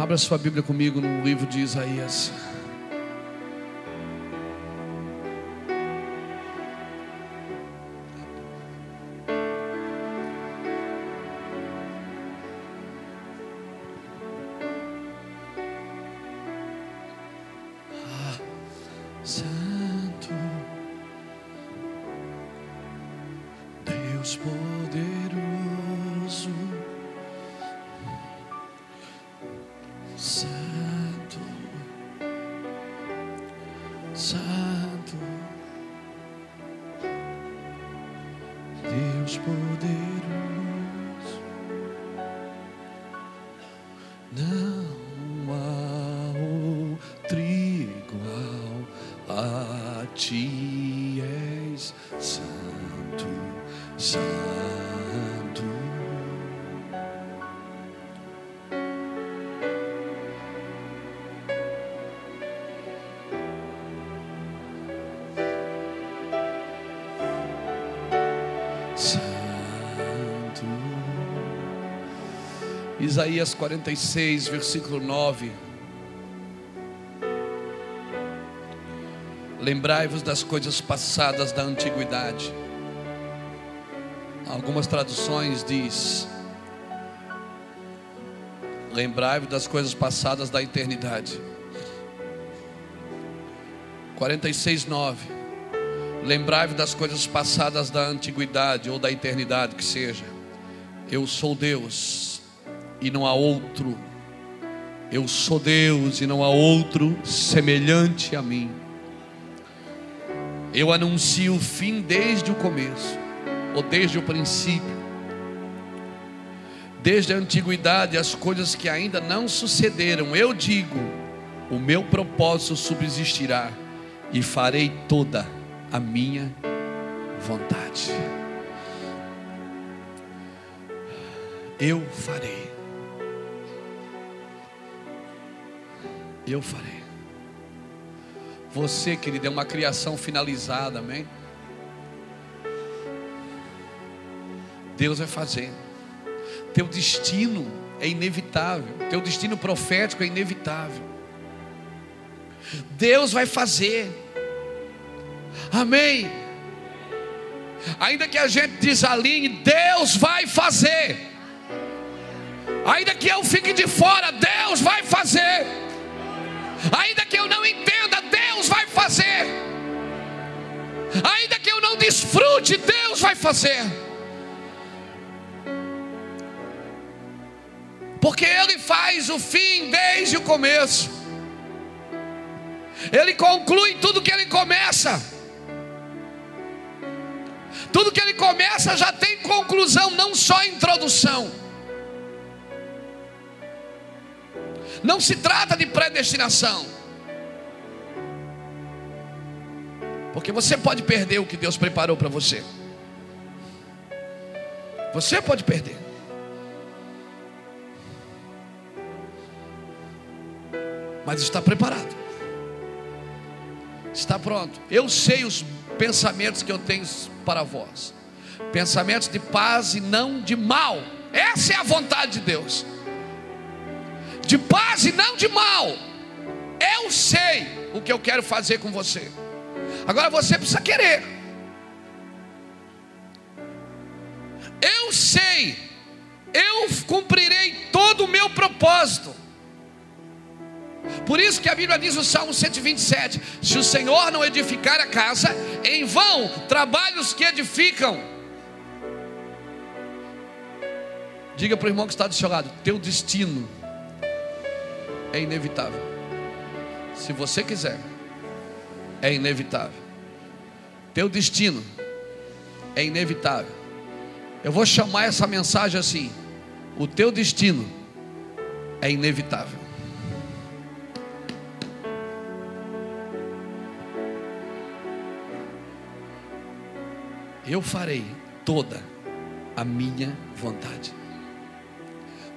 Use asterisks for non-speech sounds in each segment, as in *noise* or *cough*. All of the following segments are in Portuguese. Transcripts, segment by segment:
Abra sua Bíblia comigo no livro de Isaías. Isaías 46, versículo 9. Lembrai-vos das coisas passadas da antiguidade. Algumas traduções diz: Lembrai-vos das coisas passadas da eternidade. 46, 9. Lembrai-vos das coisas passadas da antiguidade ou da eternidade, que seja. Eu sou Deus e não há outro. Eu sou Deus e não há outro semelhante a mim. Eu anuncio o fim desde o começo, ou desde o princípio. Desde a antiguidade, as coisas que ainda não sucederam, eu digo: o meu propósito subsistirá e farei toda a minha vontade. Eu farei. Eu farei. Você, querido, é uma criação finalizada, amém? Deus vai fazer. Teu destino é inevitável. Teu destino profético é inevitável. Deus vai fazer. Amém. Ainda que a gente desalinhe, Deus vai fazer. Ainda que eu fique de fora, Deus vai fazer. Ainda que eu não entenda, Deus vai fazer. Ainda que eu não desfrute, Deus vai fazer. Porque Ele faz o fim desde o começo. Ele conclui tudo que Ele começa. Tudo que Ele começa já tem conclusão, não só introdução. Não se trata de predestinação. Porque você pode perder o que Deus preparou para você. Você pode perder. Mas está preparado. Está pronto. Eu sei os pensamentos que eu tenho para vós. Pensamentos de paz e não de mal. Essa é a vontade de Deus de paz e não de mal. Eu sei o que eu quero fazer com você. Agora você precisa querer. Eu sei, eu cumprirei todo o meu propósito. Por isso que a Bíblia diz no Salmo 127: se o Senhor não edificar a casa, em vão trabalhos que edificam. Diga para o irmão que está do seu lado: teu destino é inevitável. Se você quiser, é inevitável. Teu destino é inevitável. Eu vou chamar essa mensagem assim: o teu destino é inevitável. Eu farei toda a minha vontade.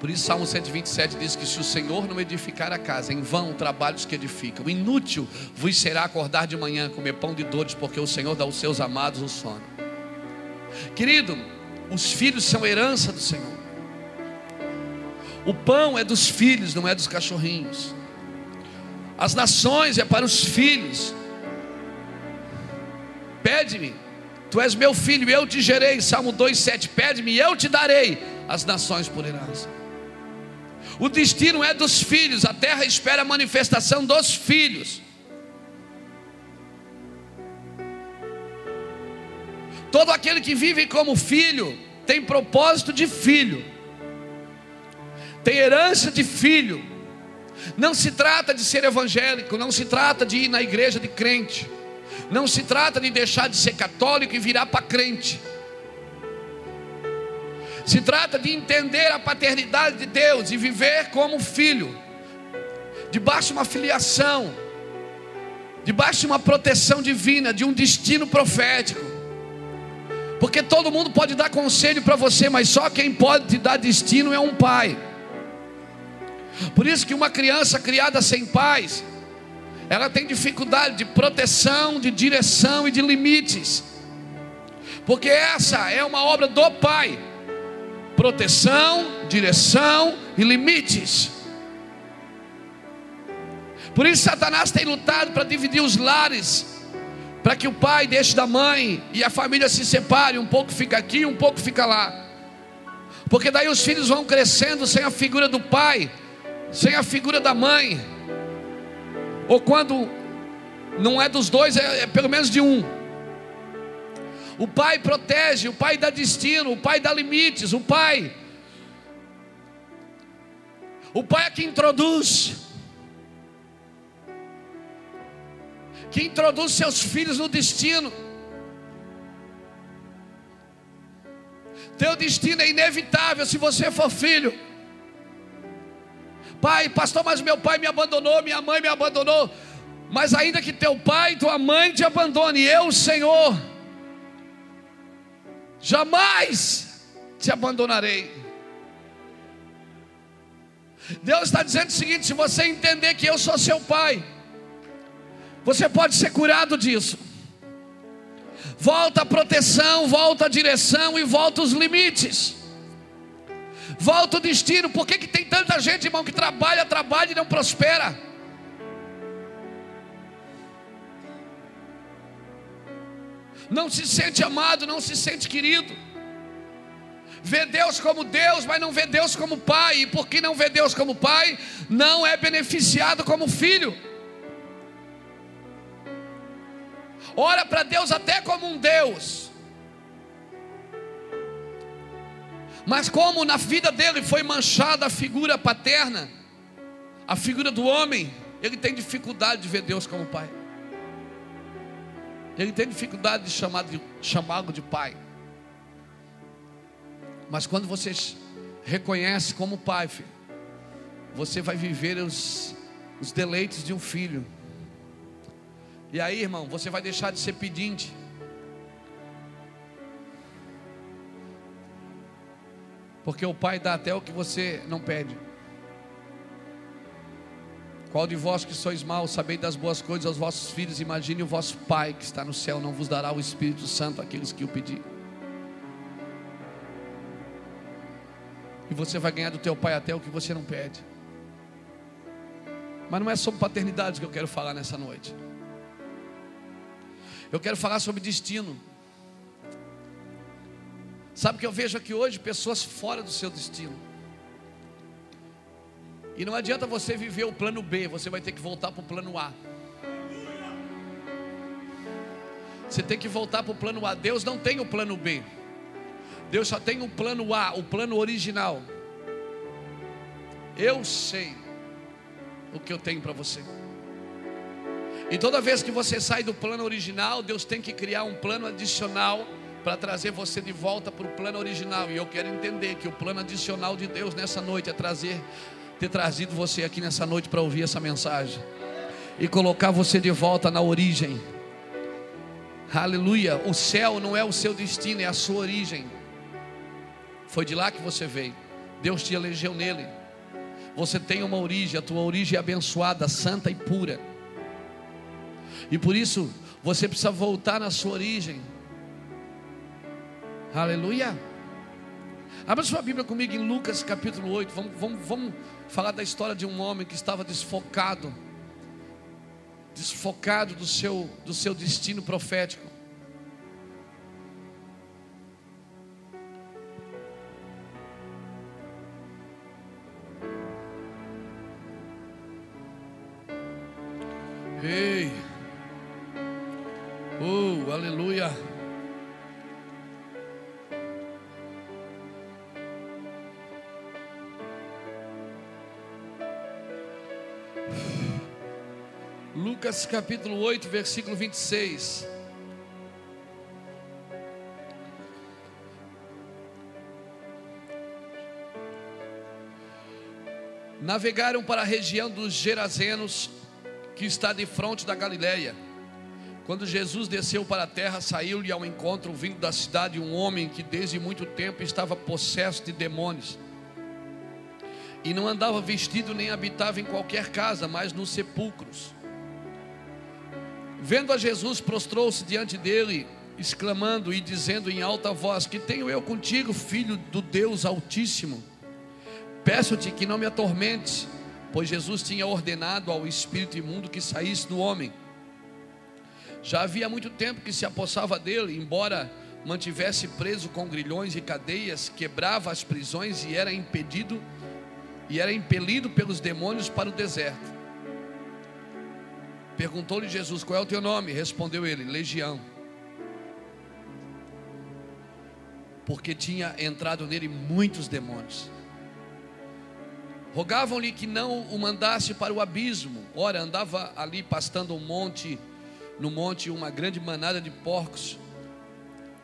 Por isso, Salmo 127 diz que se o Senhor não edificar a casa, em vão trabalhos que edificam, inútil vos será acordar de manhã, comer pão de dores, porque o Senhor dá aos seus amados o sono. Querido, os filhos são herança do Senhor. O pão é dos filhos, não é dos cachorrinhos. As nações é para os filhos. Pede-me, tu és meu filho, eu te gerei. Salmo 2,7. Pede-me eu te darei as nações por herança. O destino é dos filhos, a terra espera a manifestação dos filhos. Todo aquele que vive como filho tem propósito de filho, tem herança de filho. Não se trata de ser evangélico, não se trata de ir na igreja de crente, não se trata de deixar de ser católico e virar para crente. Se trata de entender a paternidade de Deus e viver como filho, debaixo de uma filiação, debaixo de uma proteção divina, de um destino profético. Porque todo mundo pode dar conselho para você, mas só quem pode te dar destino é um pai. Por isso que uma criança criada sem pais, ela tem dificuldade de proteção, de direção e de limites. Porque essa é uma obra do pai. Proteção, direção e limites. Por isso Satanás tem lutado para dividir os lares para que o pai deixe da mãe e a família se separe, um pouco fica aqui, um pouco fica lá. Porque daí os filhos vão crescendo sem a figura do pai, sem a figura da mãe. Ou quando não é dos dois, é, é pelo menos de um. O pai protege, o pai dá destino, o pai dá limites, o pai. O pai é que introduz. que introduz seus filhos no destino. Teu destino é inevitável se você for filho. Pai, pastor, mas meu pai me abandonou, minha mãe me abandonou. Mas ainda que teu pai e tua mãe te abandone, eu, Senhor, jamais te abandonarei. Deus está dizendo o seguinte: se você entender que eu sou seu pai, você pode ser curado disso. Volta a proteção, volta a direção e volta os limites. Volta o destino. Por que, que tem tanta gente, irmão, que trabalha, trabalha e não prospera? Não se sente amado, não se sente querido. Vê Deus como Deus, mas não vê Deus como Pai. E por que não vê Deus como Pai? Não é beneficiado como filho. ora para Deus até como um Deus. Mas como na vida dele foi manchada a figura paterna, a figura do homem, ele tem dificuldade de ver Deus como pai. Ele tem dificuldade de chamar de chamá-lo de pai. Mas quando você reconhece como pai, filho, você vai viver os, os deleites de um filho. E aí, irmão, você vai deixar de ser pedinte. Porque o pai dá até o que você não pede. Qual de vós que sois maus, sabei das boas coisas aos vossos filhos, imagine o vosso Pai que está no céu, não vos dará o Espírito Santo àqueles que o pedir. E você vai ganhar do teu pai até o que você não pede. Mas não é sobre paternidade que eu quero falar nessa noite. Eu quero falar sobre destino. Sabe que eu vejo aqui hoje pessoas fora do seu destino. E não adianta você viver o plano B, você vai ter que voltar para o plano A. Você tem que voltar para o plano A. Deus não tem o plano B. Deus só tem o plano A, o plano original. Eu sei o que eu tenho para você. E toda vez que você sai do plano original, Deus tem que criar um plano adicional para trazer você de volta para o plano original. E eu quero entender que o plano adicional de Deus nessa noite é trazer, ter trazido você aqui nessa noite para ouvir essa mensagem e colocar você de volta na origem. Aleluia. O céu não é o seu destino, é a sua origem. Foi de lá que você veio. Deus te elegeu nele. Você tem uma origem, a tua origem é abençoada, santa e pura. E por isso você precisa voltar na sua origem. Aleluia. Abra sua Bíblia comigo em Lucas capítulo 8. Vamos, vamos, vamos falar da história de um homem que estava desfocado desfocado do seu, do seu destino profético. Capítulo 8, versículo 26. Navegaram para a região dos Gerazenos, que está de frente da Galileia. Quando Jesus desceu para a terra, saiu-lhe ao encontro, vindo da cidade, um homem que desde muito tempo estava possesso de demônios. E não andava vestido nem habitava em qualquer casa, mas nos sepulcros. Vendo a Jesus, prostrou-se diante dele, exclamando e dizendo em alta voz: Que tenho eu contigo, filho do Deus Altíssimo? Peço-te que não me atormentes, pois Jesus tinha ordenado ao espírito imundo que saísse do homem. Já havia muito tempo que se apossava dele, embora mantivesse preso com grilhões e cadeias, quebrava as prisões e era impedido e era impelido pelos demônios para o deserto. Perguntou-lhe Jesus: Qual é o teu nome? Respondeu ele: Legião. Porque tinha entrado nele muitos demônios. Rogavam-lhe que não o mandasse para o abismo. Ora, andava ali pastando um monte, no monte uma grande manada de porcos.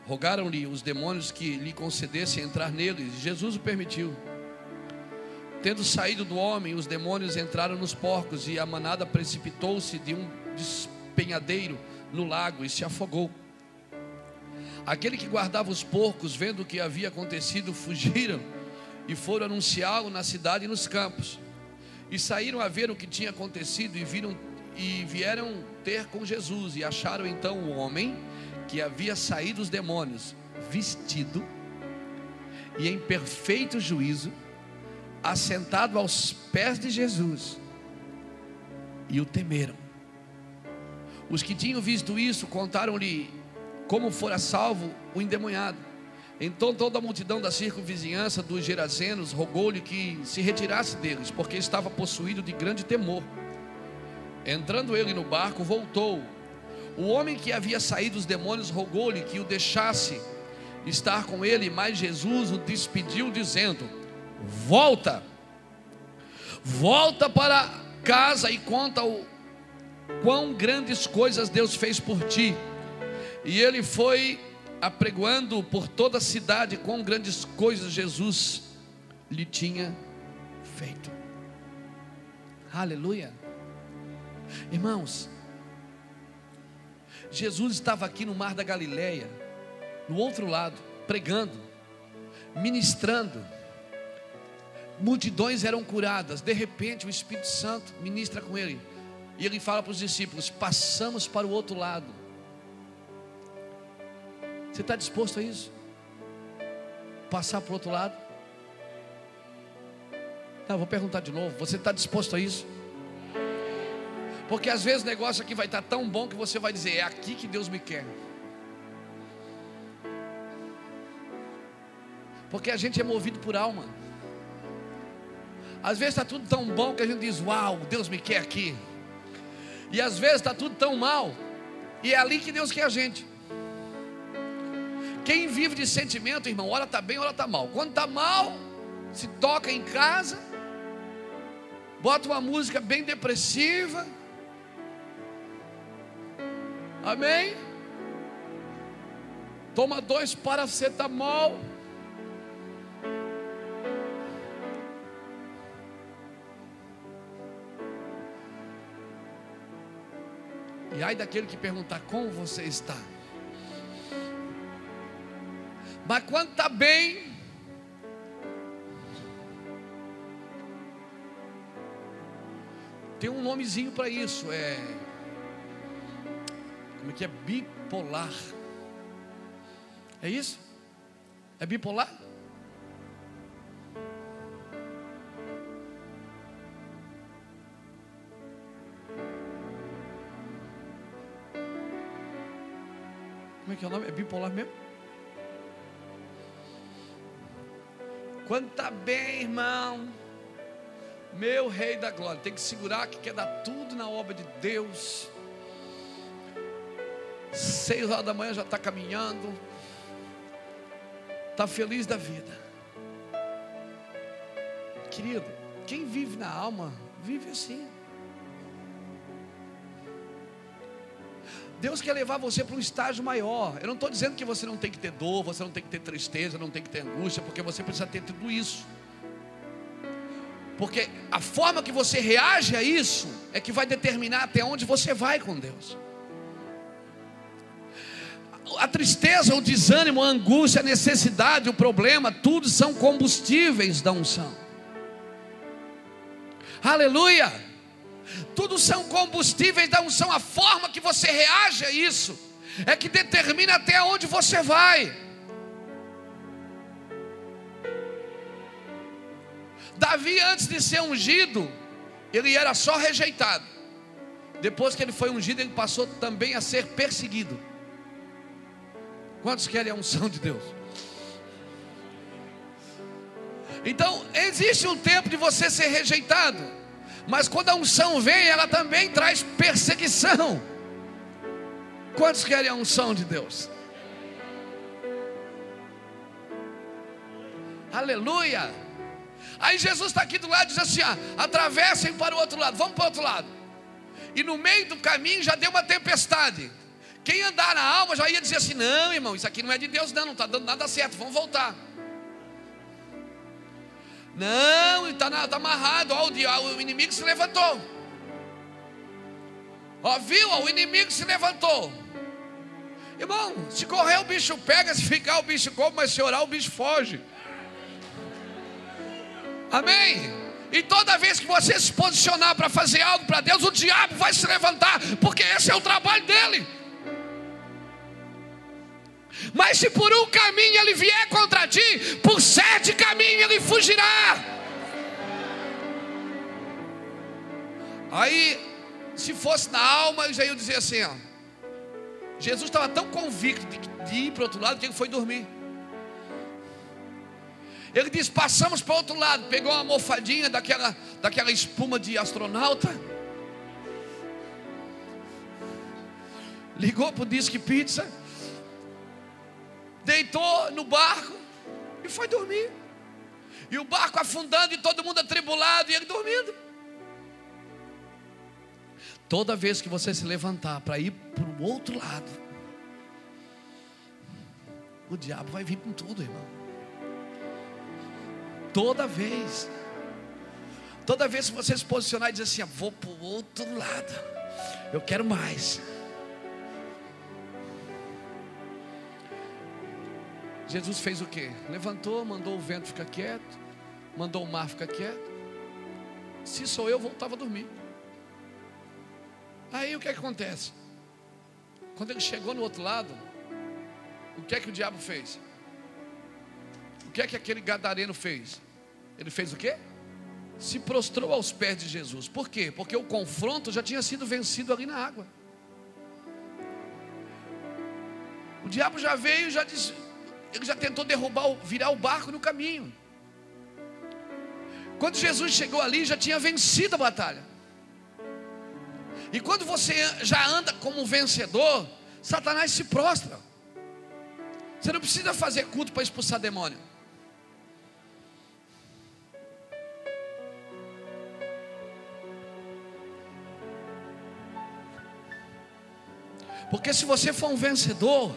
Rogaram-lhe os demônios que lhe concedessem entrar neles. Jesus o permitiu. Tendo saído do homem, os demônios entraram nos porcos e a manada precipitou-se de um despenhadeiro no lago e se afogou. Aquele que guardava os porcos, vendo o que havia acontecido, fugiram e foram anunciá-lo na cidade e nos campos. E saíram a ver o que tinha acontecido e viram e vieram ter com Jesus e acharam então o homem que havia saído dos demônios, vestido e em perfeito juízo assentado aos pés de Jesus e o temeram. Os que tinham visto isso contaram-lhe como fora salvo o endemoniado. Então toda a multidão da circunvizinhança dos Gerazenos rogou-lhe que se retirasse deles, porque estava possuído de grande temor. Entrando ele no barco, voltou. O homem que havia saído dos demônios rogou-lhe que o deixasse estar com ele, mas Jesus o despediu, dizendo: volta, volta para casa e conta o quão grandes coisas Deus fez por ti. E ele foi apregoando por toda a cidade quão grandes coisas Jesus lhe tinha feito. Aleluia. Irmãos, Jesus estava aqui no mar da Galileia, no outro lado, pregando, ministrando multidões eram curadas. De repente, o Espírito Santo ministra com ele. E ele fala para os discípulos: passamos para o outro lado. Você está disposto a isso? Passar para o outro lado? Não, vou perguntar de novo. Você está disposto a isso? Porque às vezes o negócio aqui vai estar tão bom que você vai dizer: é aqui que Deus me quer. Porque a gente é movido por alma. Às vezes está tudo tão bom que a gente diz: Uau, Deus me quer aqui. E às vezes está tudo tão mal, e é ali que Deus quer a gente. Quem vive de sentimento, irmão, hora está bem, hora está mal. Quando está mal, se toca em casa, bota uma música bem depressiva. Amém? Toma dois paracetamol. E ai daquele que perguntar como você está. Mas quando está bem, tem um nomezinho para isso, é como é que é bipolar? É isso? É bipolar? Que é o nome? É bipolar mesmo? Quando está bem, irmão, meu rei da glória, tem que segurar que quer dar tudo na obra de Deus. Seis horas da manhã já está caminhando, está feliz da vida. Querido, quem vive na alma, vive assim. Deus quer levar você para um estágio maior. Eu não estou dizendo que você não tem que ter dor, você não tem que ter tristeza, não tem que ter angústia, porque você precisa ter tudo isso. Porque a forma que você reage a isso é que vai determinar até onde você vai com Deus. A tristeza, o desânimo, a angústia, a necessidade, o problema, tudo são combustíveis da unção. Aleluia! Tudo são combustíveis da unção. A forma que você reage a isso é que determina até onde você vai. Davi, antes de ser ungido, ele era só rejeitado. Depois que ele foi ungido, ele passou também a ser perseguido. Quantos querem a unção de Deus? Então, existe um tempo de você ser rejeitado. Mas quando a unção vem, ela também traz perseguição. Quantos querem a unção de Deus? Aleluia. Aí Jesus está aqui do lado e diz assim: ah, atravessem para o outro lado, vamos para o outro lado. E no meio do caminho já deu uma tempestade. Quem andar na alma já ia dizer assim: não, irmão, isso aqui não é de Deus, não, não está dando nada certo, vamos voltar. Não, está tá amarrado. Ó, o, o inimigo se levantou. Ó, viu? Ó, o inimigo se levantou. Irmão, se correr o bicho pega, se ficar o bicho come, mas se orar o bicho foge. Amém? E toda vez que você se posicionar para fazer algo para Deus, o diabo vai se levantar, porque esse é o trabalho dele. Mas se por um caminho ele vier contra ti, por sete caminhos ele fugirá. Aí, se fosse na alma, eu já ia dizer assim: ó, Jesus estava tão convicto de, ir para o outro lado que ele foi dormir. Ele disse: passamos para o outro lado, pegou uma almofadinha daquela, daquela espuma de astronauta, ligou para o Disque Pizza deitou no barco e foi dormir. E o barco afundando e todo mundo atribulado e ele dormindo. Toda vez que você se levantar para ir para o outro lado, o diabo vai vir com tudo, irmão. Toda vez. Toda vez que você se posicionar e dizer assim, ah, vou para o outro lado, eu quero mais. Jesus fez o que? Levantou, mandou o vento ficar quieto, mandou o mar ficar quieto. Se sou eu, voltava a dormir. Aí o que, é que acontece? Quando ele chegou no outro lado, o que é que o diabo fez? O que é que aquele gadareno fez? Ele fez o quê? Se prostrou aos pés de Jesus. Por quê? Porque o confronto já tinha sido vencido ali na água. O diabo já veio e já disse: ele já tentou derrubar, virar o barco no caminho. Quando Jesus chegou ali, já tinha vencido a batalha. E quando você já anda como vencedor, Satanás se prostra. Você não precisa fazer culto para expulsar demônio. Porque se você for um vencedor,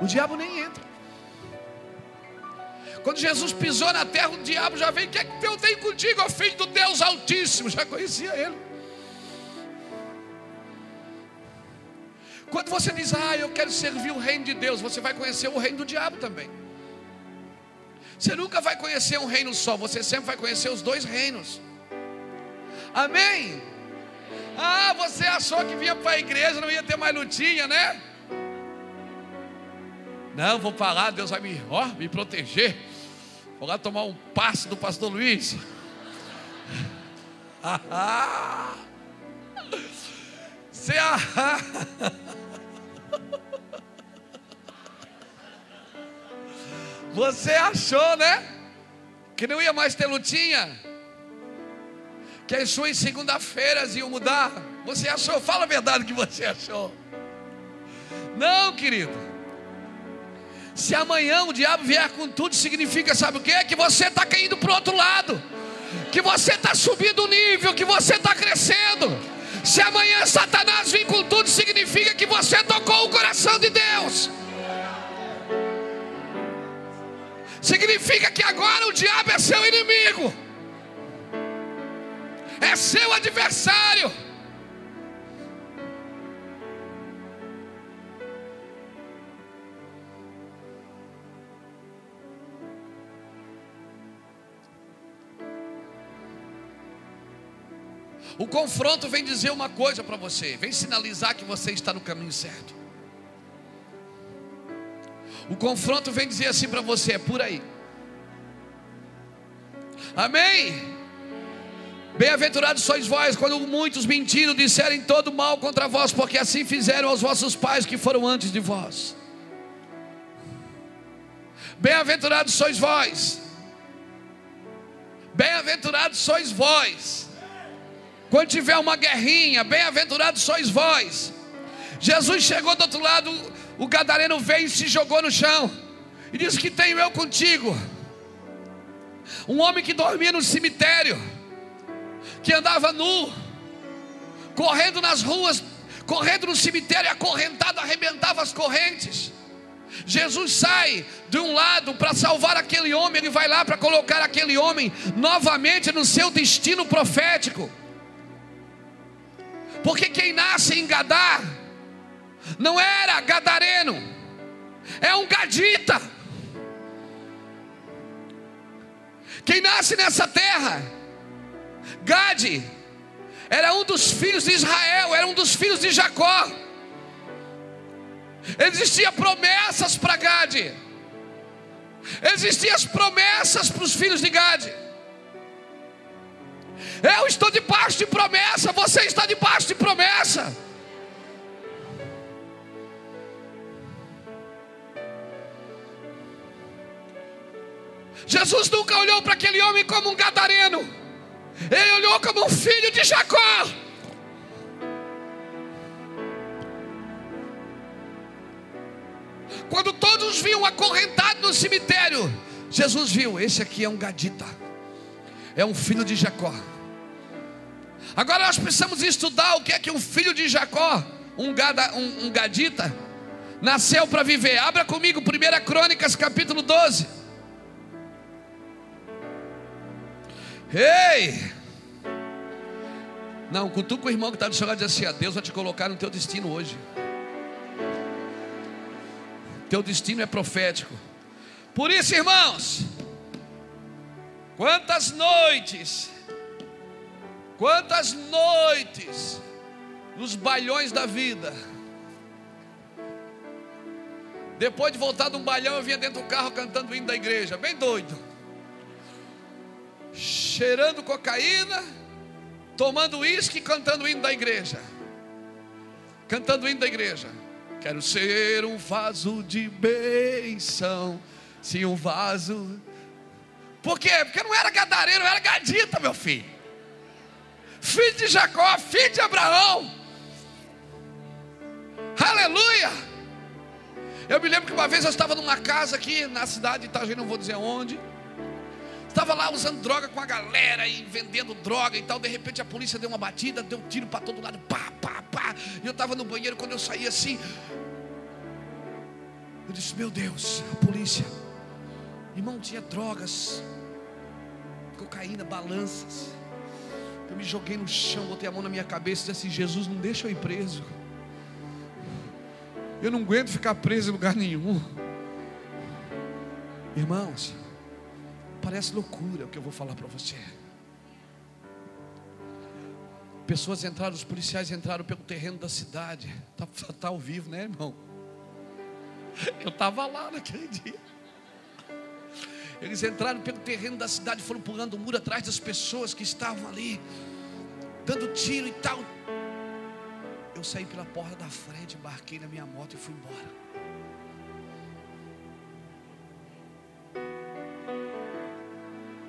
o diabo nem entra. Quando Jesus pisou na terra, o diabo já veio. O que é que eu tenho contigo, ó filho do Deus Altíssimo? Já conhecia ele. Quando você diz, ah, eu quero servir o reino de Deus, você vai conhecer o reino do diabo também. Você nunca vai conhecer um reino só, você sempre vai conhecer os dois reinos. Amém? Ah, você achou que vinha para a igreja, não ia ter mais lutinha, né? Não, vou falar, Deus vai me, ó, me proteger. Vou lá tomar um passe do pastor Luiz. *laughs* Você é *laughs* Você achou, né? Que não ia mais ter lutinha? Que as suas segunda-feiras iam mudar? Você achou? Fala a verdade que você achou. Não, querido. Se amanhã o diabo vier com tudo, significa, sabe o que? Que você está caindo para o outro lado, que você está subindo o nível, que você está crescendo. Se amanhã Satanás vir com tudo, significa que você tocou o coração de Deus. Significa que agora o diabo é seu inimigo, é seu adversário. O confronto vem dizer uma coisa para você, vem sinalizar que você está no caminho certo. O confronto vem dizer assim para você: é por aí. Amém? Bem-aventurados sois vós, quando muitos mentiram, disserem todo mal contra vós, porque assim fizeram aos vossos pais que foram antes de vós. Bem-aventurados sois vós, bem-aventurados sois vós, quando tiver uma guerrinha, bem-aventurados sois vós. Jesus chegou do outro lado, o gadareno veio e se jogou no chão. E disse: Que tenho eu contigo? Um homem que dormia no cemitério, que andava nu, correndo nas ruas, correndo no cemitério, acorrentado, arrebentava as correntes. Jesus sai de um lado para salvar aquele homem, ele vai lá para colocar aquele homem novamente no seu destino profético. Porque quem nasce em Gadar não era gadareno, é um gadita. Quem nasce nessa terra, Gade, era um dos filhos de Israel, era um dos filhos de Jacó. Existiam promessas para Gade, existiam as promessas para os filhos de Gade. Eu estou debaixo de promessa, você está debaixo de promessa. Jesus nunca olhou para aquele homem como um gadareno, ele olhou como um filho de Jacó. Quando todos viam acorrentado no cemitério, Jesus viu: esse aqui é um gadita, é um filho de Jacó. Agora nós precisamos estudar o que é que um filho de Jacó, um, gada, um, um gadita, nasceu para viver. Abra comigo, 1 Crônicas, capítulo 12. Ei! Não, cutuca o irmão que está do seu lado e diz assim: a Deus vai te colocar no teu destino hoje. Teu destino é profético. Por isso, irmãos, quantas noites Quantas noites nos bailhões da vida. Depois de voltar de um bailhão, eu vinha dentro do carro cantando o hino da igreja, bem doido. Cheirando cocaína, tomando uísque e cantando o hino da igreja. Cantando o hino da igreja. Quero ser um vaso de bênção. Sim, um vaso. Por quê? Porque não era gadareiro, era gadita, meu filho filho de Jacó, filho de Abraão. Aleluia! Eu me lembro que uma vez eu estava numa casa aqui na cidade de Itajaí, não vou dizer onde. Estava lá usando droga com a galera e vendendo droga e tal. De repente a polícia deu uma batida, deu um tiro para todo lado, pá, pá, pá. E eu estava no banheiro quando eu saí assim. Eu disse: Meu Deus, a polícia. Irmão, tinha drogas, cocaína, balanças. Eu me joguei no chão, botei a mão na minha cabeça e disse assim: Jesus, não deixa eu ir preso. Eu não aguento ficar preso em lugar nenhum. Irmãos, parece loucura o que eu vou falar para você. Pessoas entraram, os policiais entraram pelo terreno da cidade. Está tá ao vivo, né, irmão? Eu estava lá naquele dia. Eles entraram pelo terreno da cidade, foram pulando o muro atrás das pessoas que estavam ali, dando tiro e tal. Eu saí pela porta da frente, embarquei na minha moto e fui embora.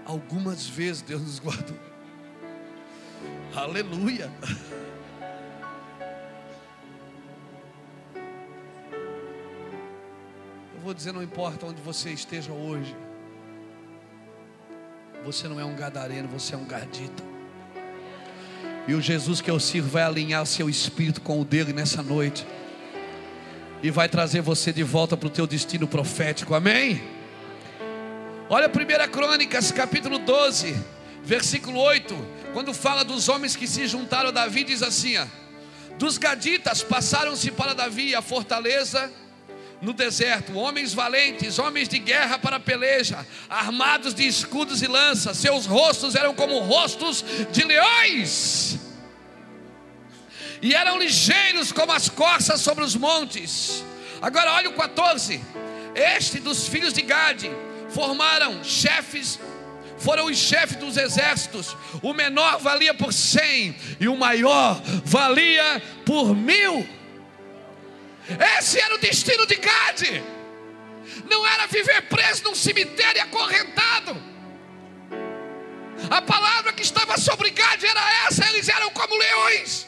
Algumas vezes Deus nos guardou. Aleluia. Eu vou dizer, não importa onde você esteja hoje. Você não é um gadareno, você é um gadita. E o Jesus que eu sirvo vai alinhar seu espírito com o dele nessa noite. E vai trazer você de volta para o teu destino profético. Amém? Olha 1 Crônicas, capítulo 12, versículo 8. Quando fala dos homens que se juntaram a Davi, diz assim: ó, Dos gaditas passaram-se para Davi a fortaleza no deserto, homens valentes, homens de guerra para peleja, armados de escudos e lanças, seus rostos eram como rostos de leões, e eram ligeiros como as corças sobre os montes. Agora olha o 14: Este dos filhos de Gade formaram chefes foram os chefes dos exércitos. O menor valia por cem e o maior valia por mil. Esse era o destino de Gade. Não era viver preso num cemitério acorrentado. A palavra que estava sobre Gade era essa: eles eram como leões.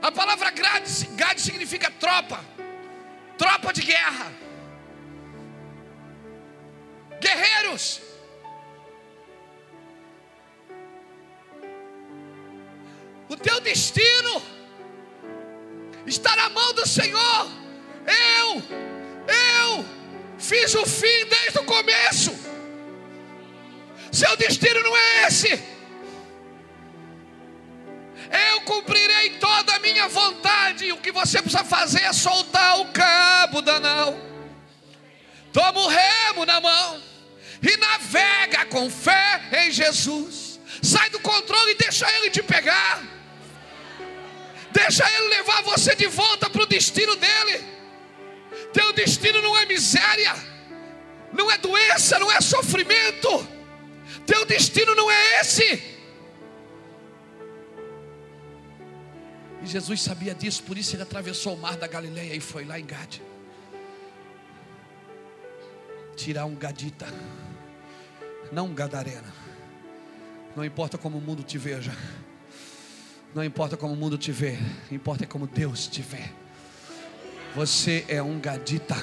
A palavra Gade significa tropa, tropa de guerra, guerreiros. O teu destino está na mão do Senhor. Eu, eu fiz o fim desde o começo. Seu destino não é esse. Eu cumprirei toda a minha vontade. O que você precisa fazer é soltar o cabo da nau. Toma o remo na mão e navega com fé em Jesus. Sai do controle e deixa ele te pegar. Deixa Ele levar você de volta para o destino dele. Teu destino não é miséria, não é doença, não é sofrimento. Teu destino não é esse. E Jesus sabia disso, por isso ele atravessou o mar da Galileia e foi lá em Gade. Tirar um gadita, não um gadarena. Não importa como o mundo te veja. Não importa como o mundo te vê, importa como Deus te vê. Você é um gadita.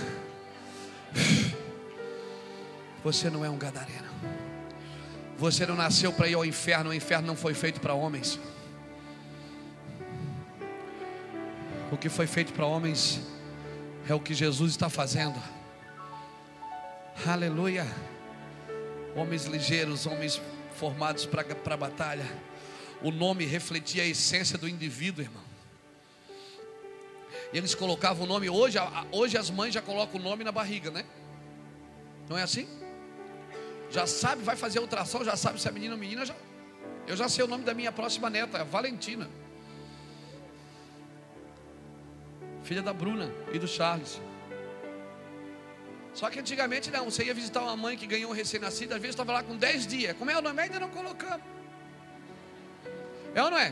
Você não é um gadareno. Você não nasceu para ir ao inferno, o inferno não foi feito para homens. O que foi feito para homens é o que Jesus está fazendo. Aleluia. Homens ligeiros, homens formados para a batalha o nome refletia a essência do indivíduo, irmão. E eles colocavam o nome, hoje, hoje as mães já colocam o nome na barriga, né? Não é assim? Já sabe, vai fazer ultrassom, já sabe se é menino ou menina. Já, eu já sei o nome da minha próxima neta, Valentina. Filha da Bruna e do Charles. Só que antigamente não, você ia visitar uma mãe que ganhou um recém-nascido, às vezes estava lá com 10 dias. Como é o nome? Ainda não colocamos. É ou não é?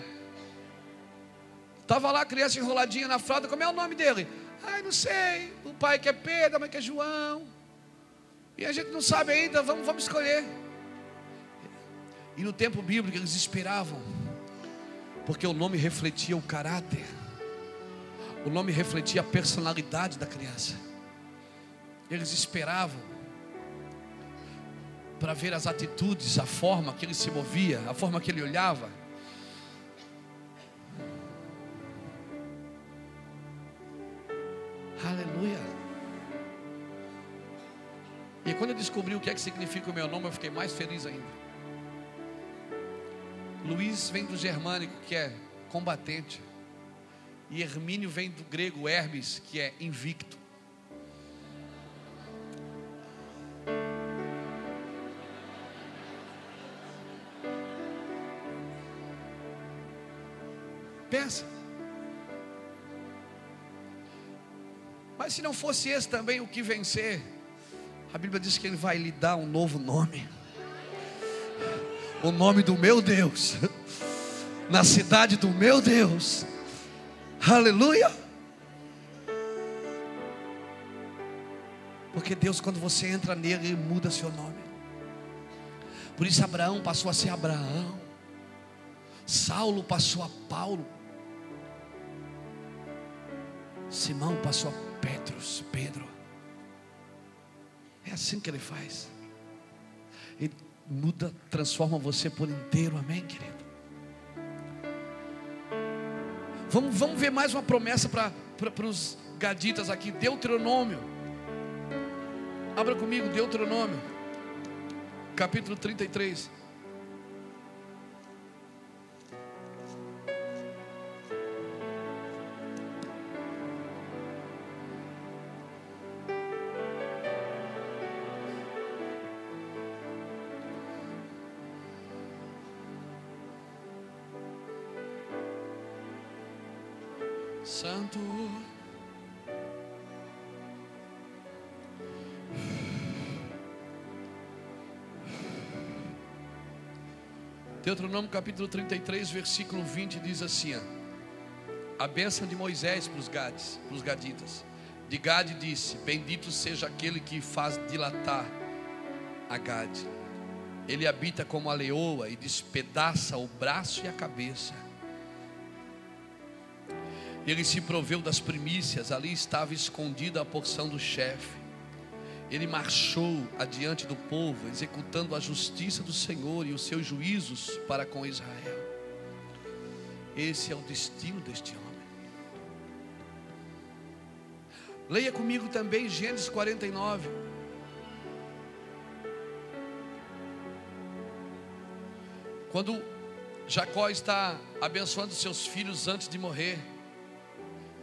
Estava lá a criança enroladinha na fralda, como é o nome dele? Ai, não sei. O pai que é Pedro, a mãe que é João. E a gente não sabe ainda, vamos, vamos escolher. E no tempo bíblico eles esperavam, porque o nome refletia o caráter, o nome refletia a personalidade da criança. Eles esperavam para ver as atitudes, a forma que ele se movia, a forma que ele olhava. Aleluia. E quando eu descobri o que é que significa o meu nome, eu fiquei mais feliz ainda. Luiz vem do germânico, que é combatente. E Hermínio vem do grego Hermes, que é invicto. Pensa. Mas se não fosse esse também o que vencer, a Bíblia diz que Ele vai lhe dar um novo nome. O nome do meu Deus, na cidade do meu Deus. Aleluia. Porque Deus, quando você entra nele, ele muda seu nome. Por isso Abraão passou a ser Abraão. Saulo passou a Paulo. Simão passou a Pedro. É assim que ele faz. Ele muda, transforma você por inteiro, amém, querido? Vamos, vamos ver mais uma promessa para os gaditas aqui, Deuteronômio. Abra comigo, Deuteronômio, capítulo 33. Deuteronômio capítulo 33, versículo 20 diz assim: ó, A bênção de Moisés para os para os gaditas. De Gade disse: Bendito seja aquele que faz dilatar a Gade. Ele habita como a leoa e despedaça o braço e a cabeça ele se proveu das primícias, ali estava escondida a porção do chefe. Ele marchou adiante do povo, executando a justiça do Senhor e os seus juízos para com Israel. Esse é o destino deste homem. Leia comigo também Gênesis 49. Quando Jacó está abençoando seus filhos antes de morrer,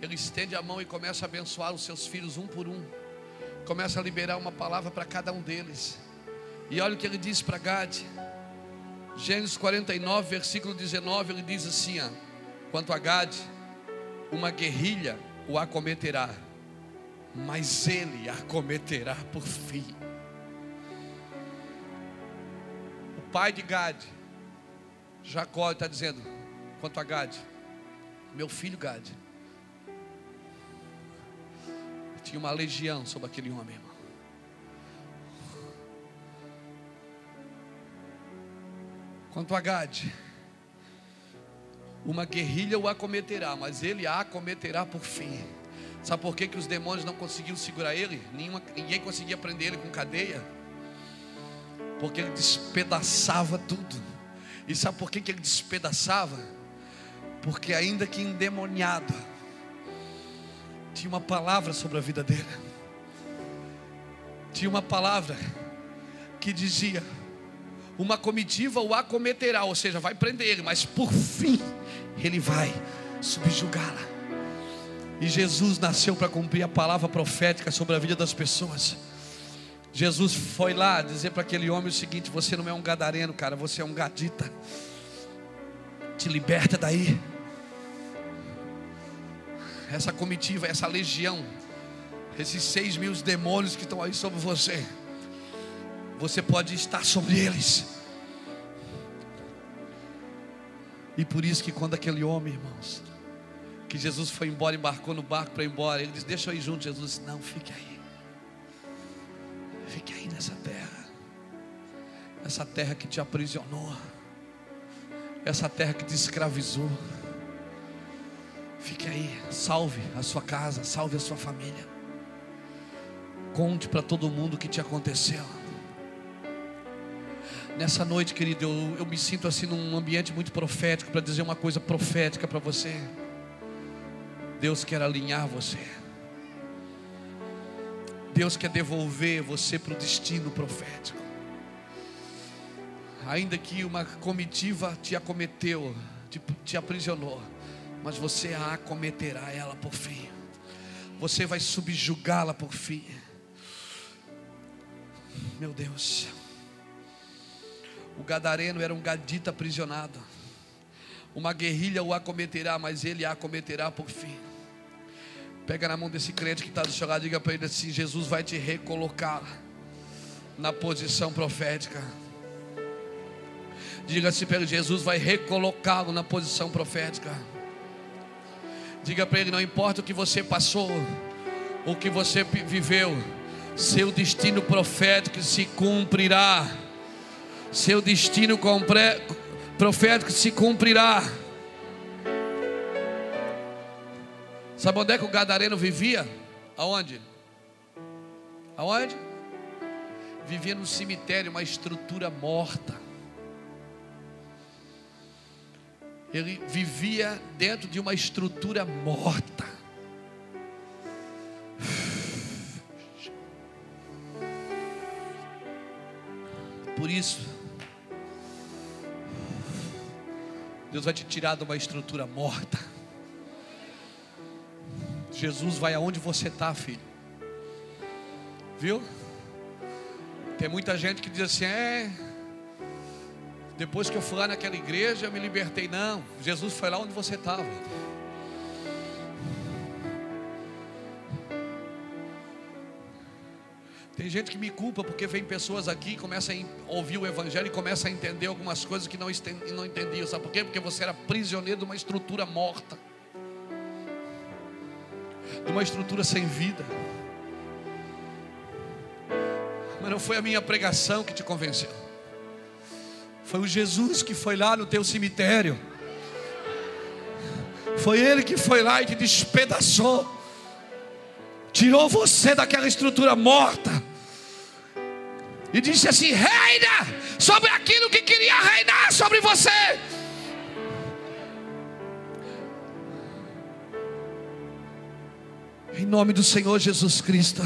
ele estende a mão e começa a abençoar os seus filhos um por um. Começa a liberar uma palavra para cada um deles. E olha o que ele diz para Gade. Gênesis 49, versículo 19, ele diz assim: ó, quanto a Gade, uma guerrilha o acometerá, mas ele acometerá por fim. O pai de Gade, Jacó, está dizendo: quanto a Gade, meu filho Gade, Tinha uma legião sobre aquele homem, irmão. Quanto a Gade, uma guerrilha o acometerá, mas ele a acometerá por fim. Sabe por que, que os demônios não conseguiam segurar ele? Nenhuma, ninguém conseguia prender ele com cadeia. Porque ele despedaçava tudo. E sabe por que, que ele despedaçava? Porque ainda que endemoniado, tinha uma palavra sobre a vida dele. Tinha uma palavra que dizia: uma comitiva o acometerá, ou seja, vai prender ele, mas por fim ele vai subjugá-la. E Jesus nasceu para cumprir a palavra profética sobre a vida das pessoas. Jesus foi lá dizer para aquele homem o seguinte: Você não é um gadareno, cara, você é um gadita. Te liberta daí essa comitiva, essa legião, esses seis mil demônios que estão aí sobre você, você pode estar sobre eles. E por isso que quando aquele homem, irmãos, que Jesus foi embora, embarcou no barco para ir embora, ele disse: Deixa eu ir junto. Jesus disse: Não, fique aí, fique aí nessa terra, essa terra que te aprisionou, essa terra que te escravizou. Fique aí, salve a sua casa, salve a sua família. Conte para todo mundo o que te aconteceu. Nessa noite, querido, eu, eu me sinto assim num ambiente muito profético para dizer uma coisa profética para você. Deus quer alinhar você. Deus quer devolver você para o destino profético. Ainda que uma comitiva te acometeu, te, te aprisionou mas você a acometerá ela por fim. Você vai subjugá-la por fim. Meu Deus. O gadareno era um gadita aprisionado. Uma guerrilha o acometerá, mas ele a acometerá por fim. Pega na mão desse crente que está do seu lado, diga para ele assim: Jesus vai te recolocar na posição profética. Diga-se para ele: Jesus vai recolocá-lo na posição profética. Diga para ele: não importa o que você passou, o que você viveu, Seu destino profético se cumprirá. Seu destino profético se cumprirá. Sabe onde é que o gadareno vivia? Aonde? Aonde? Vivia no cemitério, uma estrutura morta. Ele vivia dentro de uma estrutura morta. Por isso, Deus vai te tirar de uma estrutura morta. Jesus vai aonde você está, filho. Viu? Tem muita gente que diz assim: é. Depois que eu fui lá naquela igreja, eu me libertei. Não, Jesus foi lá onde você estava. Tem gente que me culpa porque vem pessoas aqui, começa a ouvir o Evangelho e começa a entender algumas coisas que não, não entendiam. Sabe por quê? Porque você era prisioneiro de uma estrutura morta, de uma estrutura sem vida. Mas não foi a minha pregação que te convenceu. Foi o Jesus que foi lá no teu cemitério. Foi Ele que foi lá e te despedaçou. Tirou você daquela estrutura morta. E disse assim: reina sobre aquilo que queria reinar sobre você. Em nome do Senhor Jesus Cristo.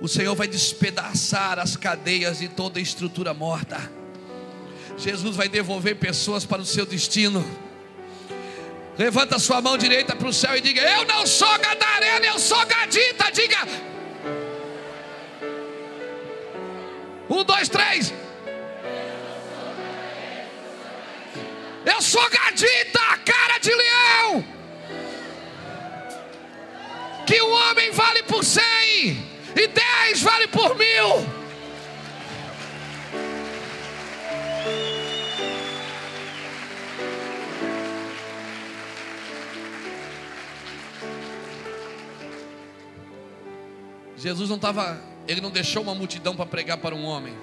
O Senhor vai despedaçar as cadeias de toda estrutura morta. Jesus vai devolver pessoas para o seu destino. Levanta sua mão direita para o céu e diga: Eu não sou gadarena, eu sou gadita. Diga: Um, dois, três. Eu sou gadita, cara de leão. Que um homem vale por cem e dez vale por mil. Jesus não estava, ele não deixou uma multidão para pregar para um homem.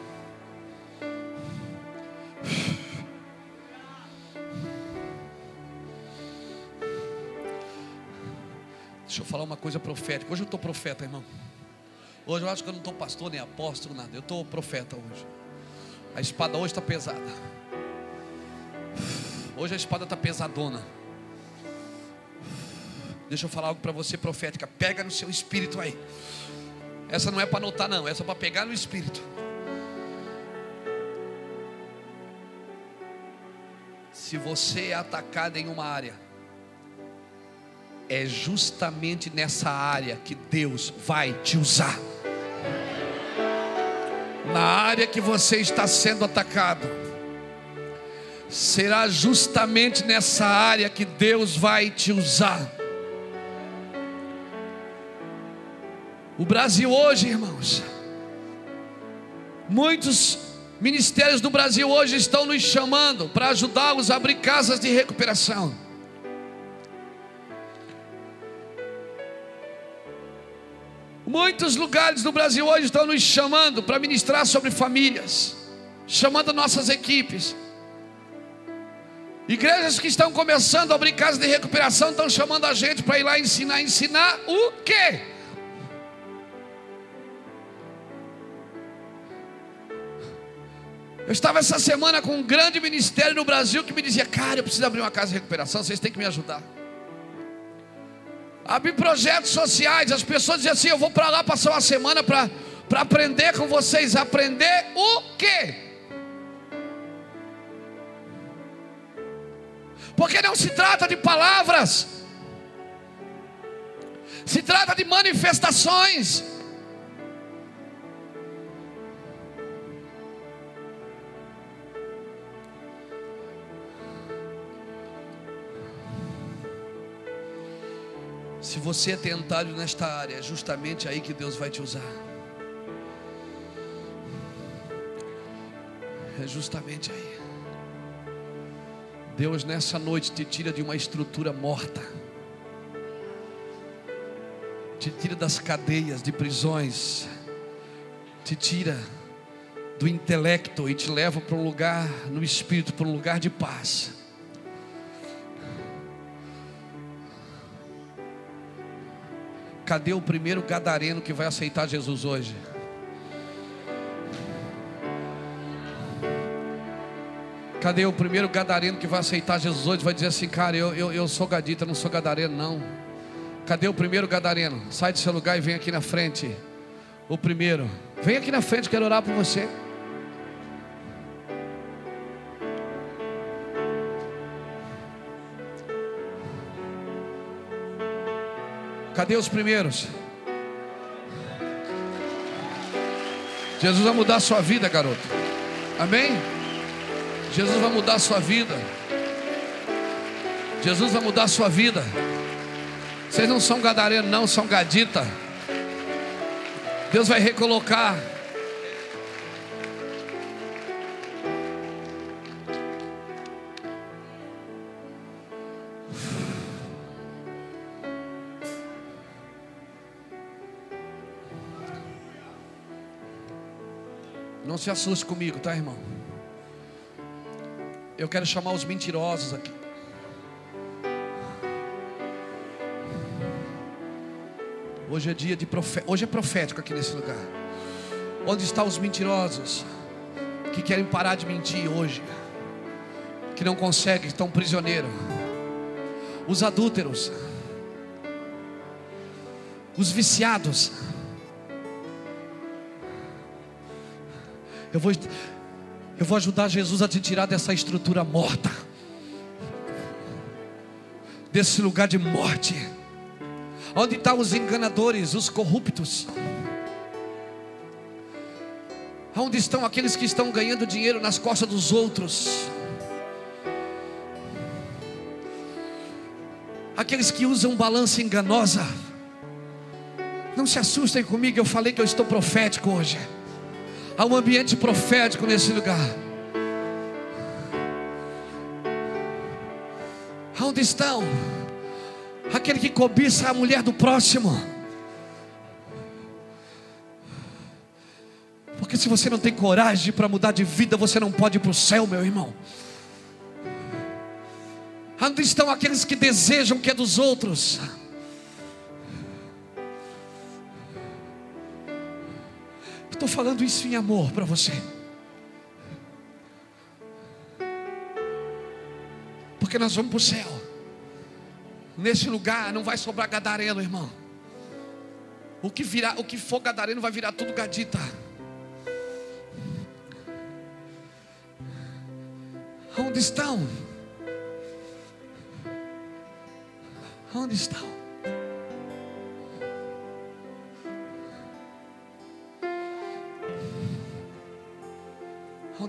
Deixa eu falar uma coisa profética. Hoje eu estou profeta, irmão. Hoje eu acho que eu não estou pastor nem apóstolo, nada. Eu estou profeta hoje. A espada hoje está pesada. Hoje a espada está pesadona. Deixa eu falar algo para você profética. Pega no seu espírito aí. Essa não é para anotar, não. Essa é para pegar no espírito. Se você é atacado em uma área, é justamente nessa área que Deus vai te usar na área que você está sendo atacado, será justamente nessa área que Deus vai te usar. O Brasil hoje, irmãos, muitos ministérios do Brasil hoje estão nos chamando para ajudá-los a abrir casas de recuperação. Muitos lugares do Brasil hoje estão nos chamando para ministrar sobre famílias, chamando nossas equipes. Igrejas que estão começando a abrir casas de recuperação estão chamando a gente para ir lá ensinar. Ensinar o quê? Eu estava essa semana com um grande ministério no Brasil que me dizia: Cara, eu preciso abrir uma casa de recuperação, vocês têm que me ajudar abrir projetos sociais. As pessoas dizem assim: Eu vou para lá passar uma semana para aprender com vocês. Aprender o quê? Porque não se trata de palavras, se trata de manifestações. Se você é tentado nesta área, é justamente aí que Deus vai te usar. É justamente aí. Deus nessa noite te tira de uma estrutura morta. Te tira das cadeias de prisões. te tira do intelecto e te leva para um lugar no espírito, para um lugar de paz. Cadê o primeiro gadareno que vai aceitar Jesus hoje? Cadê o primeiro gadareno que vai aceitar Jesus hoje? Vai dizer assim, cara, eu, eu, eu sou gadita, não sou gadareno, não. Cadê o primeiro gadareno? Sai do seu lugar e vem aqui na frente. O primeiro. Vem aqui na frente, quero orar por você. Cadê os primeiros? Jesus vai mudar a sua vida, garoto. Amém? Jesus vai mudar a sua vida. Jesus vai mudar a sua vida. Vocês não são gadareno, não, são gadita. Deus vai recolocar. Se assuste comigo, tá, irmão? Eu quero chamar os mentirosos aqui. Hoje é dia de profé... hoje é profético aqui nesse lugar. Onde estão os mentirosos que querem parar de mentir hoje? Que não conseguem, estão prisioneiros. Os adúlteros. Os viciados. Eu vou eu vou ajudar Jesus a te tirar dessa estrutura morta, desse lugar de morte. Onde estão os enganadores, os corruptos? Onde estão aqueles que estão ganhando dinheiro nas costas dos outros? Aqueles que usam balança enganosa. Não se assustem comigo, eu falei que eu estou profético hoje. Há um ambiente profético nesse lugar. Onde estão? Aquele que cobiça a mulher do próximo. Porque se você não tem coragem para mudar de vida, você não pode ir para o céu, meu irmão. Onde estão aqueles que desejam que é dos outros? Estou falando isso em amor para você. Porque nós vamos para o céu. Nesse lugar não vai sobrar gadareno, irmão. O que, virar, o que for gadareno vai virar tudo gadita. Onde estão? Onde estão?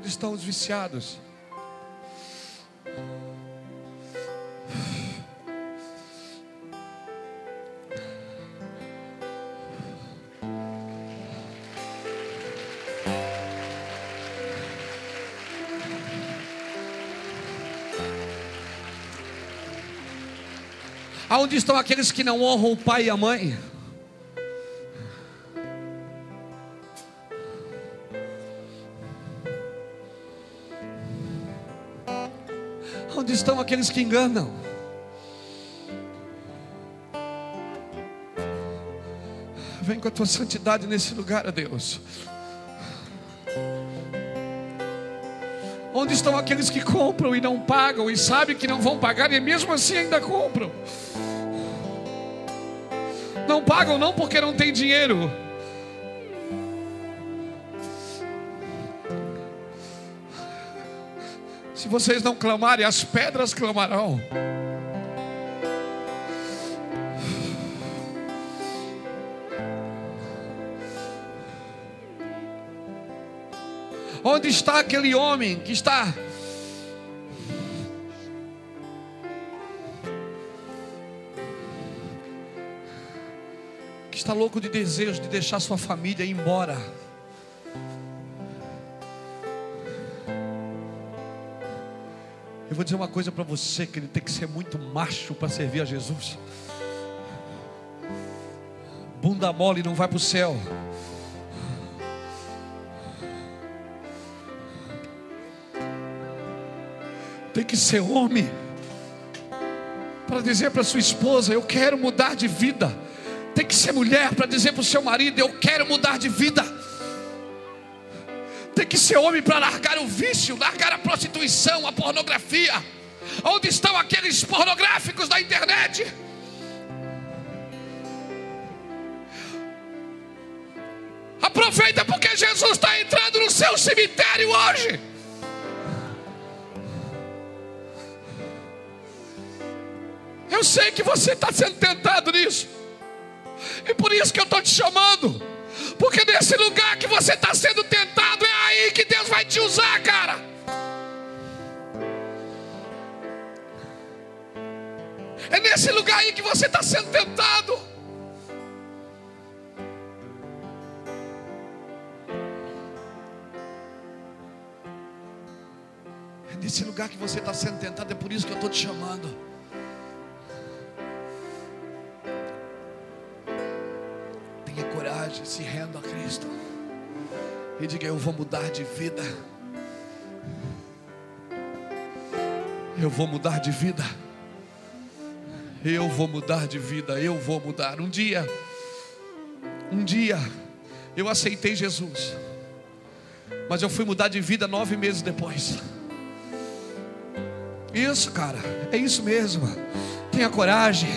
Onde estão os viciados? Aonde estão aqueles que não honram o pai e a mãe? Aqueles que enganam? Vem com a tua santidade nesse lugar, Deus. Onde estão aqueles que compram e não pagam e sabem que não vão pagar e mesmo assim ainda compram? Não pagam não porque não tem dinheiro, vocês não clamarem, as pedras clamarão. Onde está aquele homem que está que está louco de desejo de deixar sua família ir embora? Eu vou dizer uma coisa para você: que ele tem que ser muito macho para servir a Jesus. Bunda mole não vai para o céu. Tem que ser homem para dizer para sua esposa: Eu quero mudar de vida. Tem que ser mulher para dizer para o seu marido: Eu quero mudar de vida. Que ser homem para largar o vício, largar a prostituição, a pornografia. Onde estão aqueles pornográficos da internet? Aproveita porque Jesus está entrando no seu cemitério hoje. Eu sei que você está sendo tentado nisso. E por isso que eu estou te chamando. Porque nesse lugar que você está sendo tentado, aí que Deus vai te usar, cara. É nesse lugar aí que você está sendo tentado. É nesse lugar que você está sendo tentado, é por isso que eu estou te chamando. coragem, se renda a Cristo. E diga: Eu vou mudar de vida. Eu vou mudar de vida. Eu vou mudar de vida. Eu vou mudar. Um dia, um dia, eu aceitei Jesus. Mas eu fui mudar de vida nove meses depois. Isso, cara, é isso mesmo. Tenha coragem.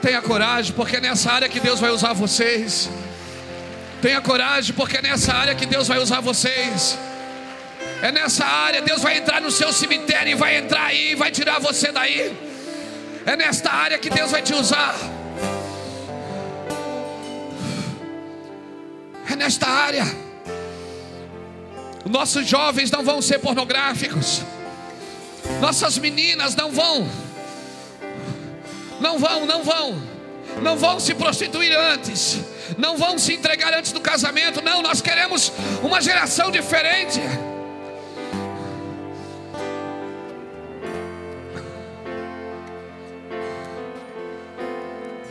Tenha coragem, porque é nessa área que Deus vai usar vocês. Tenha coragem, porque é nessa área que Deus vai usar vocês. É nessa área, Deus vai entrar no seu cemitério e vai entrar aí vai tirar você daí. É nesta área que Deus vai te usar. É nesta área. Nossos jovens não vão ser pornográficos. Nossas meninas não vão não vão, não vão. Não vão se prostituir antes. Não vão se entregar antes do casamento. Não, nós queremos uma geração diferente.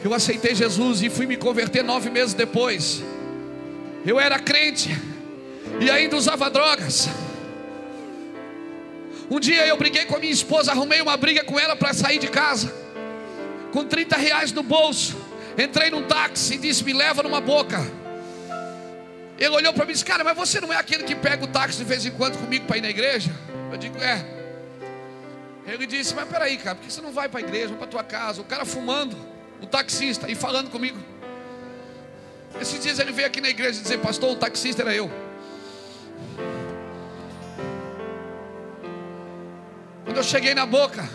Eu aceitei Jesus e fui me converter nove meses depois. Eu era crente e ainda usava drogas. Um dia eu briguei com a minha esposa, arrumei uma briga com ela para sair de casa com 30 reais no bolso. Entrei num táxi e disse: Me leva numa boca. Ele olhou para mim e disse: Cara, mas você não é aquele que pega o táxi de vez em quando comigo para ir na igreja? Eu digo: É. Ele disse: Mas peraí, cara, por que você não vai para a igreja, para tua casa? O cara fumando, o taxista, e falando comigo. Esses dias ele veio aqui na igreja dizer: Pastor, o taxista era eu. Quando eu cheguei na boca,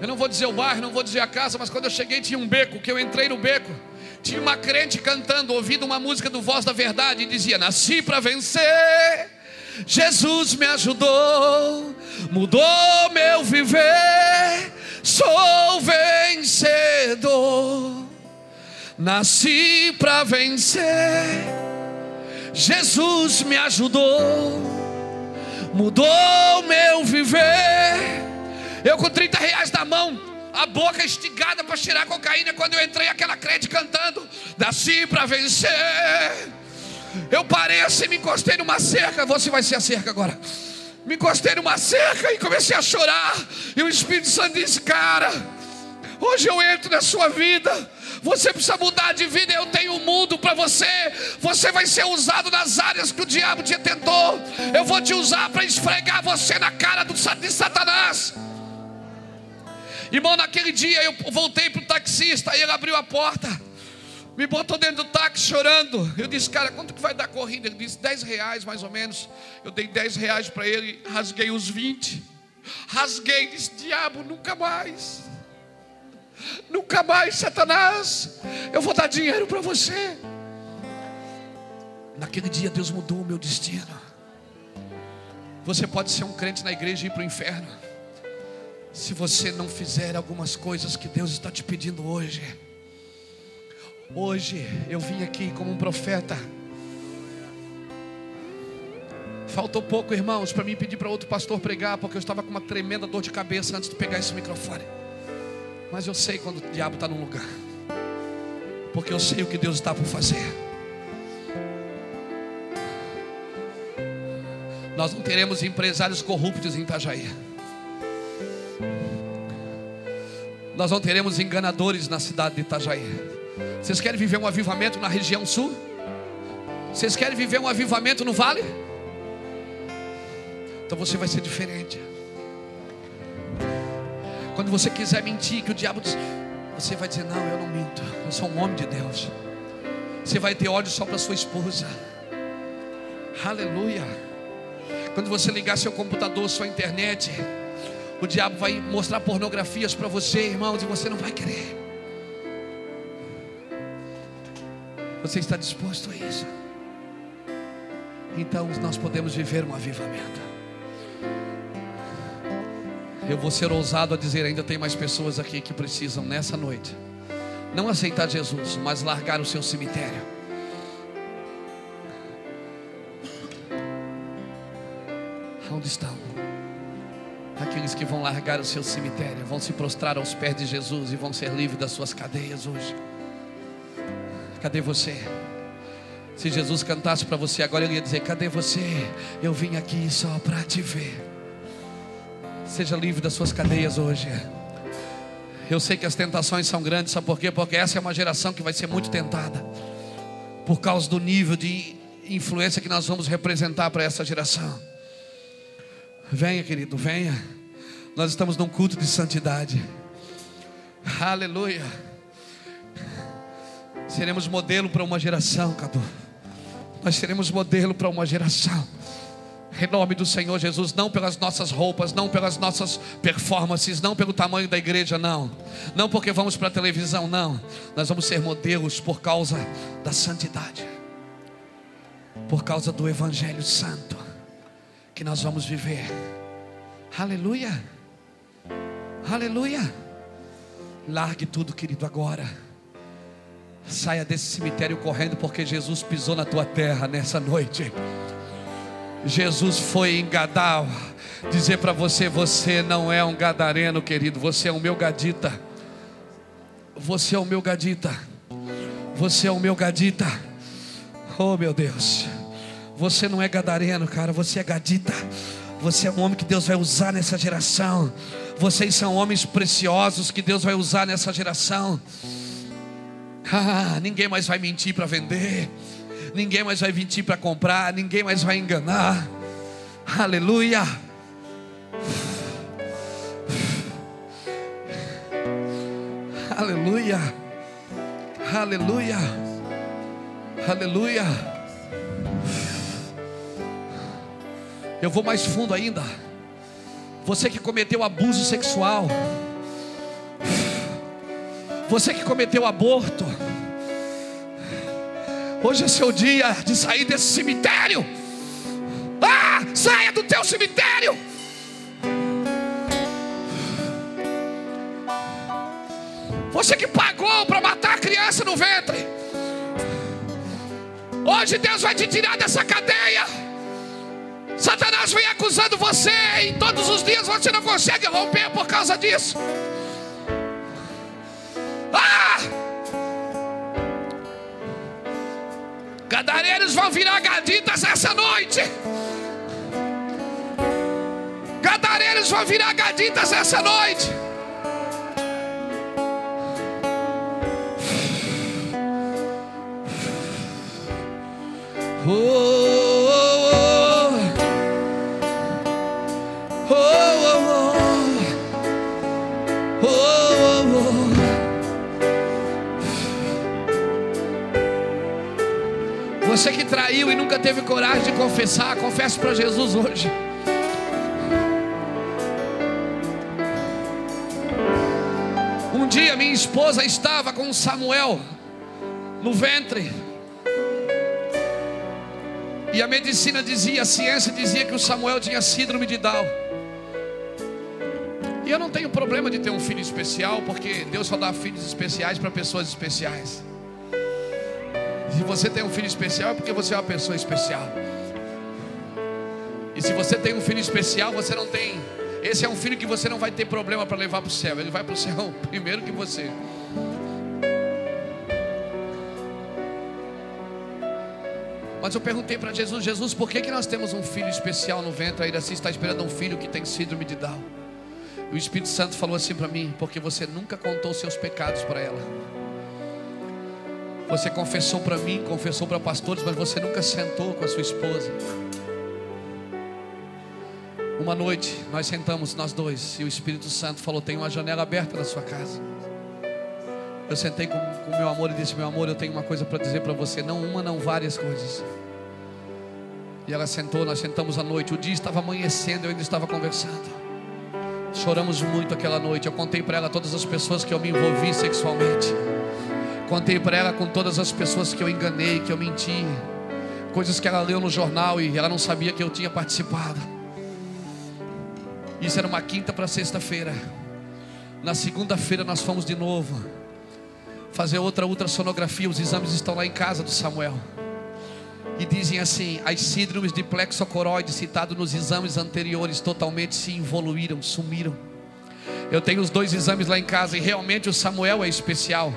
eu não vou dizer o bairro, não vou dizer a casa, mas quando eu cheguei tinha um beco, que eu entrei no beco. Tinha uma crente cantando, ouvindo uma música do Voz da Verdade e dizia: Nasci para vencer. Jesus me ajudou, mudou meu viver. Sou vencedor. Nasci para vencer. Jesus me ajudou, mudou meu viver eu com 30 reais na mão, a boca estigada para tirar cocaína. Quando eu entrei, aquela crente cantando: Nasci para vencer. Eu parei assim, me encostei numa cerca. Você vai ser a cerca agora. Me encostei numa cerca e comecei a chorar. E o Espírito Santo disse: Cara, hoje eu entro na sua vida. Você precisa mudar de vida. Eu tenho um mundo para você. Você vai ser usado nas áreas que o diabo te tentou. Eu vou te usar para esfregar você na cara do, de Satanás. Irmão, naquele dia eu voltei para o taxista, e ele abriu a porta, me botou dentro do táxi chorando. Eu disse, cara, quanto que vai dar a corrida? Ele disse, 10 reais mais ou menos. Eu dei 10 reais para ele, rasguei os 20. Rasguei, disse, diabo, nunca mais. Nunca mais, Satanás. Eu vou dar dinheiro para você. Naquele dia Deus mudou o meu destino. Você pode ser um crente na igreja e ir para o inferno se você não fizer algumas coisas que Deus está te pedindo hoje. Hoje eu vim aqui como um profeta. Faltou pouco, irmãos, para mim pedir para outro pastor pregar, porque eu estava com uma tremenda dor de cabeça antes de pegar esse microfone. Mas eu sei quando o diabo está num lugar, porque eu sei o que Deus está por fazer. Nós não teremos empresários corruptos em Itajaí. Nós não teremos enganadores na cidade de Itajaí. Vocês querem viver um avivamento na região sul? Vocês querem viver um avivamento no vale? Então você vai ser diferente. Quando você quiser mentir, que o diabo diz, você vai dizer: Não, eu não minto, eu sou um homem de Deus. Você vai ter ódio só para sua esposa. Aleluia. Quando você ligar seu computador, sua internet, o diabo vai mostrar pornografias para você, irmãos, e você não vai querer. Você está disposto a isso? Então nós podemos viver um avivamento. Eu vou ser ousado a dizer: ainda tem mais pessoas aqui que precisam nessa noite não aceitar Jesus, mas largar o seu cemitério. Onde estão? Aqueles que vão largar o seu cemitério, vão se prostrar aos pés de Jesus e vão ser livres das suas cadeias hoje. Cadê você? Se Jesus cantasse para você agora, ele ia dizer: Cadê você? Eu vim aqui só para te ver. Seja livre das suas cadeias hoje. Eu sei que as tentações são grandes, sabe por quê? Porque essa é uma geração que vai ser muito tentada, por causa do nível de influência que nós vamos representar para essa geração. Venha, querido, venha. Nós estamos num culto de santidade. Aleluia. Seremos modelo para uma geração, Cadu. Nós seremos modelo para uma geração. Em nome do Senhor Jesus, não pelas nossas roupas, não pelas nossas performances, não pelo tamanho da igreja, não. Não porque vamos para a televisão, não. Nós vamos ser modelos por causa da santidade. Por causa do evangelho santo que nós vamos viver. Aleluia. Aleluia. Largue tudo, querido, agora. Saia desse cemitério correndo, porque Jesus pisou na tua terra nessa noite. Jesus foi em Gadal dizer para você: você não é um gadareno, querido, você é o meu gadita. Você é o meu gadita. Você é o meu gadita. Oh, meu Deus. Você não é gadareno, cara, você é gadita. Você é um homem que Deus vai usar nessa geração. Vocês são homens preciosos que Deus vai usar nessa geração. Ah, ninguém mais vai mentir para vender, ninguém mais vai mentir para comprar, ninguém mais vai enganar. Aleluia. Aleluia. Aleluia. Aleluia. Eu vou mais fundo ainda. Você que cometeu abuso sexual, você que cometeu aborto, hoje é seu dia de sair desse cemitério. Ah, saia do teu cemitério. Você que pagou para matar a criança no ventre. Hoje Deus vai te tirar dessa cadeia. Satanás vem acusando você e todos os dias você não consegue romper por causa disso. Ah! Gadareiros vão virar gaditas essa noite. Gadareiros vão virar gaditas essa noite. Oh. Traiu e nunca teve coragem de confessar, confesse para Jesus hoje. Um dia minha esposa estava com Samuel no ventre. E a medicina dizia, a ciência dizia que o Samuel tinha síndrome de Down. E eu não tenho problema de ter um filho especial, porque Deus só dá filhos especiais para pessoas especiais. Se você tem um filho especial, é porque você é uma pessoa especial. E se você tem um filho especial, você não tem. Esse é um filho que você não vai ter problema para levar para o céu. Ele vai para o céu *laughs* primeiro que você. Mas eu perguntei para Jesus: Jesus, por que, que nós temos um filho especial no ventre? Ainda assim está esperando um filho que tem síndrome de Down. E o Espírito Santo falou assim para mim: porque você nunca contou seus pecados para ela. Você confessou para mim, confessou para pastores, mas você nunca sentou com a sua esposa. Uma noite nós sentamos nós dois e o Espírito Santo falou: tem uma janela aberta na sua casa. Eu sentei com o meu amor e disse: Meu amor, eu tenho uma coisa para dizer para você. Não uma, não várias coisas. E ela sentou, nós sentamos à noite. O dia estava amanhecendo, eu ainda estava conversando. Choramos muito aquela noite. Eu contei para ela todas as pessoas que eu me envolvi sexualmente. Contei para ela com todas as pessoas que eu enganei, que eu menti. Coisas que ela leu no jornal e ela não sabia que eu tinha participado. Isso era uma quinta para sexta-feira. Na segunda-feira nós fomos de novo fazer outra ultrassonografia. Os exames estão lá em casa do Samuel. E dizem assim: as síndromes de plexocoroide citadas nos exames anteriores totalmente se evoluíram, sumiram. Eu tenho os dois exames lá em casa e realmente o Samuel é especial.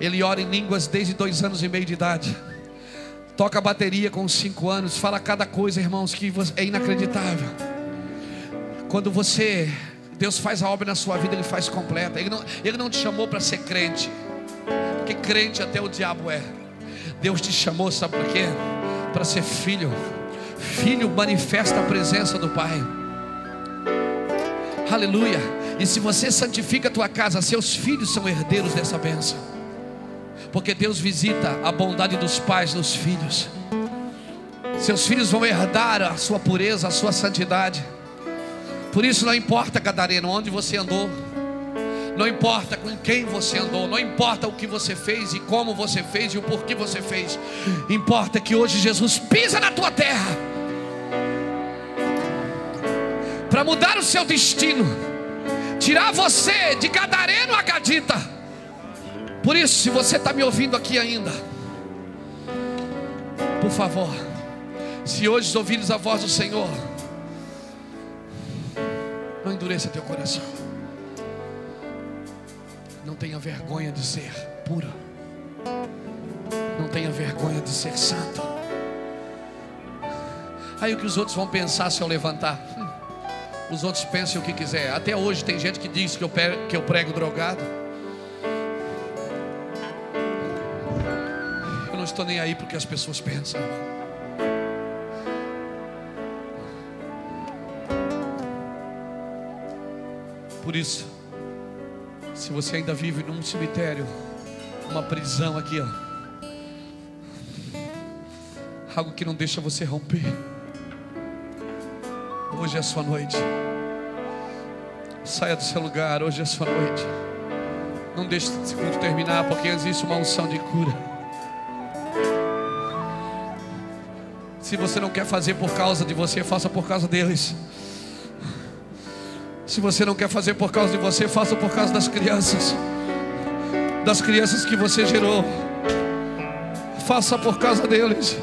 Ele ora em línguas desde dois anos e meio de idade. Toca bateria com cinco anos. Fala cada coisa, irmãos, que é inacreditável. Quando você, Deus faz a obra na sua vida, Ele faz completa. Ele não, ele não te chamou para ser crente, porque crente até o diabo é. Deus te chamou, sabe para quê? Para ser filho. Filho manifesta a presença do Pai. Aleluia. E se você santifica a tua casa, seus filhos são herdeiros dessa bênção. Porque Deus visita a bondade dos pais nos filhos. Seus filhos vão herdar a sua pureza, a sua santidade. Por isso não importa, Gadareno, onde você andou. Não importa com quem você andou, não importa o que você fez e como você fez e o porquê você fez. Importa que hoje Jesus pisa na tua terra para mudar o seu destino, tirar você de Gadareno a Gadita. Por isso, se você está me ouvindo aqui ainda, por favor, se hoje ouvires a voz do Senhor, não endureça teu coração. Não tenha vergonha de ser pura. Não tenha vergonha de ser santo. Aí o que os outros vão pensar se eu levantar? Hum, os outros pensem o que quiser. Até hoje tem gente que diz que eu prego drogado. Estou nem aí porque as pessoas pensam. Por isso, se você ainda vive num cemitério, uma prisão aqui, ó, algo que não deixa você romper. Hoje é a sua noite. Saia do seu lugar, hoje é a sua noite. Não deixe esse culto terminar, porque existe uma unção de cura. Se você não quer fazer por causa de você, faça por causa deles. Se você não quer fazer por causa de você, faça por causa das crianças. Das crianças que você gerou. Faça por causa deles.